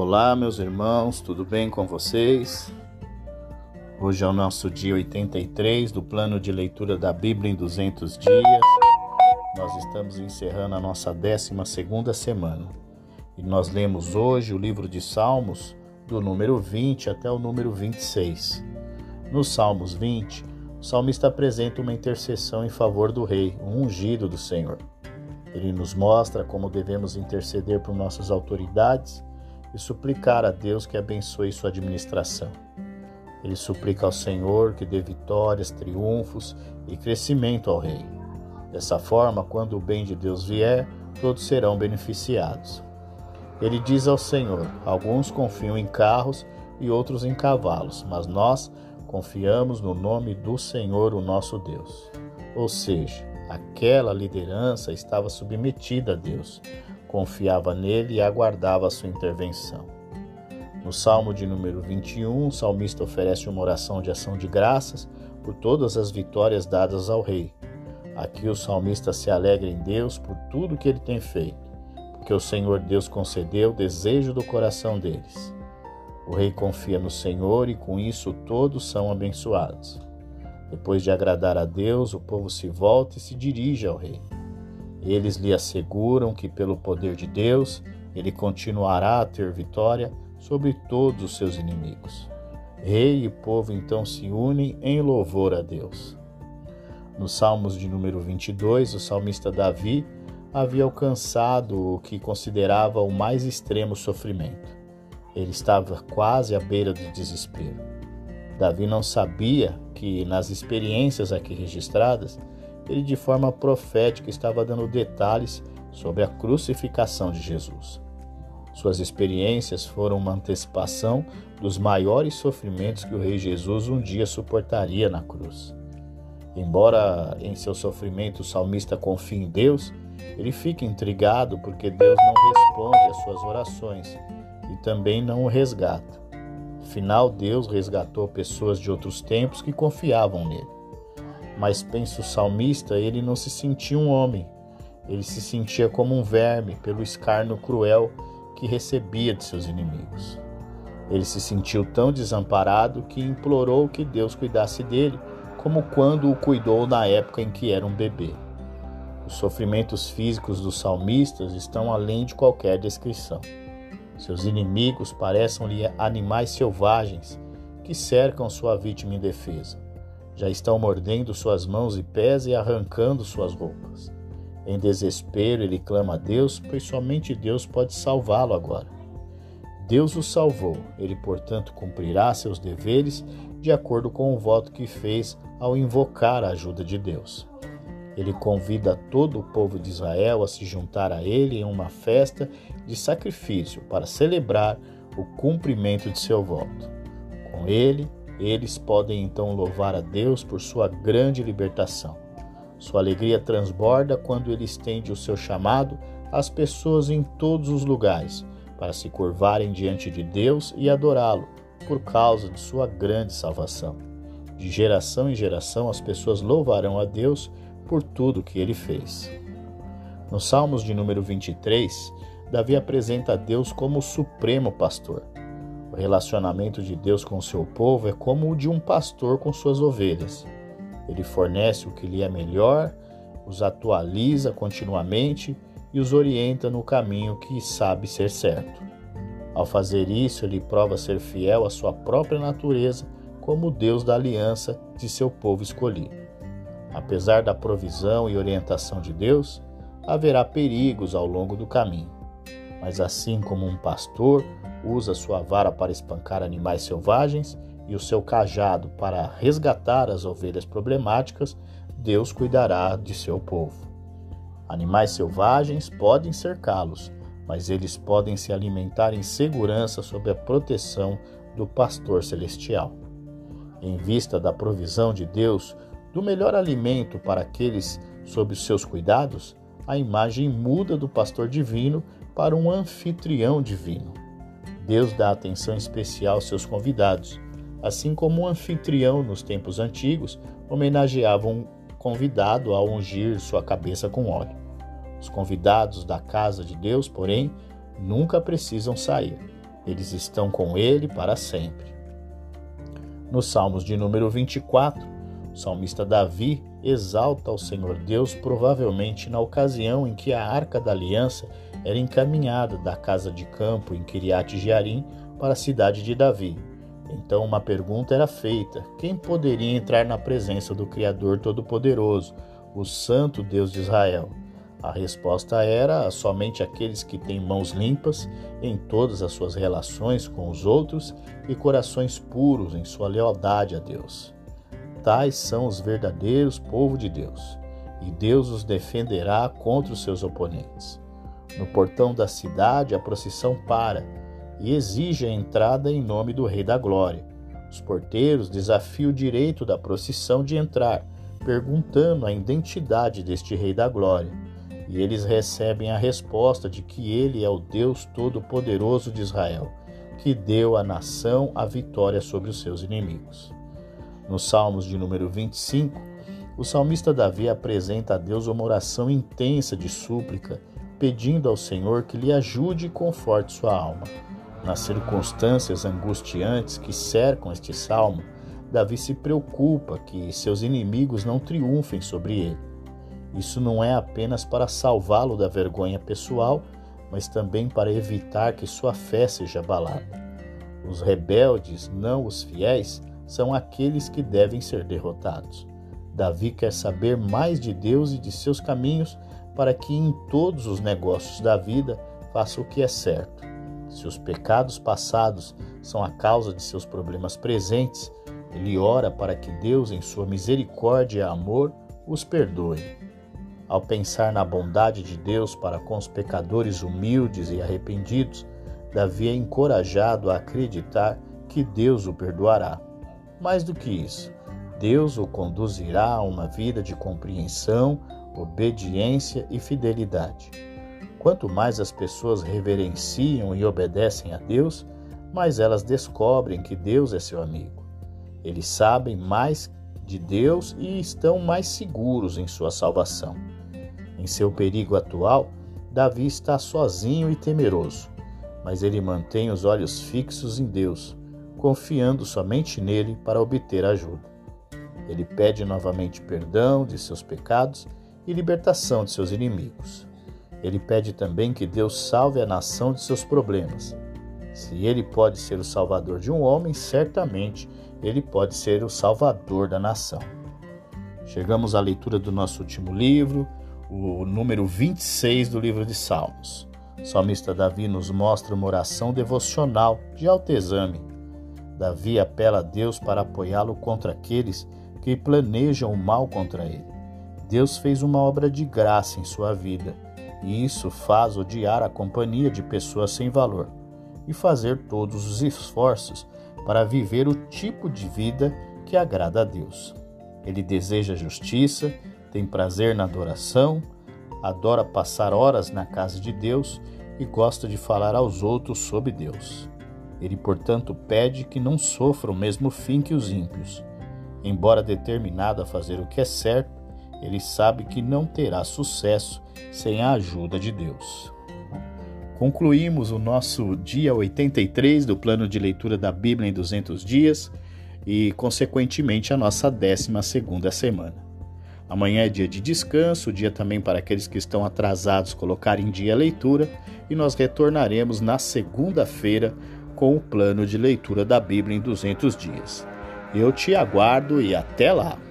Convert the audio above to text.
Olá, meus irmãos, tudo bem com vocês? Hoje é o nosso dia 83 do plano de leitura da Bíblia em 200 dias. Nós estamos encerrando a nossa 12 semana e nós lemos hoje o livro de Salmos, do número 20 até o número 26. Nos Salmos 20, o salmista apresenta uma intercessão em favor do rei, um ungido do Senhor. Ele nos mostra como devemos interceder por nossas autoridades e suplicar a Deus que abençoe sua administração. Ele suplica ao Senhor que dê vitórias, triunfos e crescimento ao rei. Dessa forma, quando o bem de Deus vier, todos serão beneficiados. Ele diz ao Senhor: Alguns confiam em carros e outros em cavalos, mas nós confiamos no nome do Senhor, o nosso Deus. Ou seja, aquela liderança estava submetida a Deus, confiava nele e aguardava a sua intervenção. No Salmo de número 21, o salmista oferece uma oração de ação de graças por todas as vitórias dadas ao rei. Aqui o salmista se alegra em Deus por tudo que ele tem feito, porque o Senhor Deus concedeu o desejo do coração deles. O rei confia no Senhor e com isso todos são abençoados. Depois de agradar a Deus, o povo se volta e se dirige ao rei. Eles lhe asseguram que, pelo poder de Deus, ele continuará a ter vitória sobre todos os seus inimigos. Rei e povo então se unem em louvor a Deus. Nos Salmos de número 22, o salmista Davi havia alcançado o que considerava o mais extremo sofrimento. Ele estava quase à beira do desespero. Davi não sabia que, nas experiências aqui registradas, ele de forma profética estava dando detalhes sobre a crucificação de Jesus. Suas experiências foram uma antecipação dos maiores sofrimentos que o Rei Jesus um dia suportaria na cruz. Embora em seu sofrimento o salmista confie em Deus, ele fica intrigado porque Deus não responde às suas orações e também não o resgata. Afinal, Deus resgatou pessoas de outros tempos que confiavam nele. Mas pensa o salmista, ele não se sentia um homem, ele se sentia como um verme pelo escárnio cruel que recebia de seus inimigos. Ele se sentiu tão desamparado que implorou que Deus cuidasse dele, como quando o cuidou na época em que era um bebê. Os sofrimentos físicos dos salmistas estão além de qualquer descrição. Seus inimigos parecem-lhe animais selvagens que cercam sua vítima indefesa já estão mordendo suas mãos e pés e arrancando suas roupas. Em desespero, ele clama a Deus, pois somente Deus pode salvá-lo agora. Deus o salvou, ele, portanto, cumprirá seus deveres de acordo com o voto que fez ao invocar a ajuda de Deus. Ele convida todo o povo de Israel a se juntar a ele em uma festa de sacrifício para celebrar o cumprimento de seu voto. Com ele, eles podem então louvar a Deus por sua grande libertação. Sua alegria transborda quando ele estende o seu chamado às pessoas em todos os lugares para se curvarem diante de Deus e adorá-lo por causa de sua grande salvação. De geração em geração, as pessoas louvarão a Deus por tudo que ele fez. Nos Salmos de número 23, Davi apresenta a Deus como o supremo pastor relacionamento de Deus com seu povo é como o de um pastor com suas ovelhas. Ele fornece o que lhe é melhor, os atualiza continuamente e os orienta no caminho que sabe ser certo. Ao fazer isso, ele prova ser fiel à sua própria natureza como Deus da aliança de seu povo escolhido. Apesar da provisão e orientação de Deus, haverá perigos ao longo do caminho. Mas assim como um pastor usa sua vara para espancar animais selvagens e o seu cajado para resgatar as ovelhas problemáticas, Deus cuidará de seu povo. Animais selvagens podem cercá-los, mas eles podem se alimentar em segurança sob a proteção do pastor celestial. Em vista da provisão de Deus do melhor alimento para aqueles sob os seus cuidados, a imagem muda do pastor divino para um anfitrião divino. Deus dá atenção especial aos seus convidados, assim como um anfitrião nos tempos antigos homenageava um convidado ao ungir sua cabeça com óleo. Os convidados da casa de Deus, porém, nunca precisam sair. Eles estão com ele para sempre. Nos Salmos de número 24, o salmista Davi exalta ao Senhor Deus, provavelmente na ocasião em que a arca da aliança era encaminhada da casa de campo em Kiriat Jearim para a cidade de Davi. Então uma pergunta era feita: quem poderia entrar na presença do Criador Todo-Poderoso, o Santo Deus de Israel? A resposta era somente aqueles que têm mãos limpas em todas as suas relações com os outros e corações puros em sua lealdade a Deus. Tais são os verdadeiros povo de Deus, e Deus os defenderá contra os seus oponentes. No portão da cidade, a procissão para e exige a entrada em nome do Rei da Glória. Os porteiros desafiam o direito da procissão de entrar, perguntando a identidade deste Rei da Glória e eles recebem a resposta de que ele é o Deus Todo-Poderoso de Israel, que deu à nação a vitória sobre os seus inimigos. Nos Salmos de número 25, o salmista Davi apresenta a Deus uma oração intensa de súplica, pedindo ao Senhor que lhe ajude e conforte sua alma. Nas circunstâncias angustiantes que cercam este salmo, Davi se preocupa que seus inimigos não triunfem sobre ele. Isso não é apenas para salvá-lo da vergonha pessoal, mas também para evitar que sua fé seja abalada. Os rebeldes, não os fiéis, são aqueles que devem ser derrotados. Davi quer saber mais de Deus e de seus caminhos para que em todos os negócios da vida faça o que é certo. Se os pecados passados são a causa de seus problemas presentes, ele ora para que Deus, em sua misericórdia e amor, os perdoe. Ao pensar na bondade de Deus para com os pecadores humildes e arrependidos, Davi é encorajado a acreditar que Deus o perdoará. Mais do que isso, Deus o conduzirá a uma vida de compreensão, obediência e fidelidade. Quanto mais as pessoas reverenciam e obedecem a Deus, mais elas descobrem que Deus é seu amigo. Eles sabem mais de Deus e estão mais seguros em sua salvação. Em seu perigo atual, Davi está sozinho e temeroso, mas ele mantém os olhos fixos em Deus, confiando somente nele para obter ajuda. Ele pede novamente perdão de seus pecados e libertação de seus inimigos. Ele pede também que Deus salve a nação de seus problemas. Se ele pode ser o salvador de um homem, certamente ele pode ser o salvador da nação. Chegamos à leitura do nosso último livro, o número 26 do livro de Salmos. O salmista Davi nos mostra uma oração devocional de alto exame. Davi apela a Deus para apoiá-lo contra aqueles que planejam o mal contra ele. Deus fez uma obra de graça em sua vida, e isso faz odiar a companhia de pessoas sem valor e fazer todos os esforços para viver o tipo de vida que agrada a Deus. Ele deseja justiça, tem prazer na adoração, adora passar horas na casa de Deus e gosta de falar aos outros sobre Deus. Ele, portanto, pede que não sofra o mesmo fim que os ímpios. Embora determinado a fazer o que é certo, ele sabe que não terá sucesso sem a ajuda de Deus. Concluímos o nosso dia 83 do plano de leitura da Bíblia em 200 dias e, consequentemente, a nossa 12 segunda semana. Amanhã é dia de descanso, dia também para aqueles que estão atrasados colocar em dia a leitura, e nós retornaremos na segunda-feira com o plano de leitura da Bíblia em 200 dias. Eu te aguardo e até lá!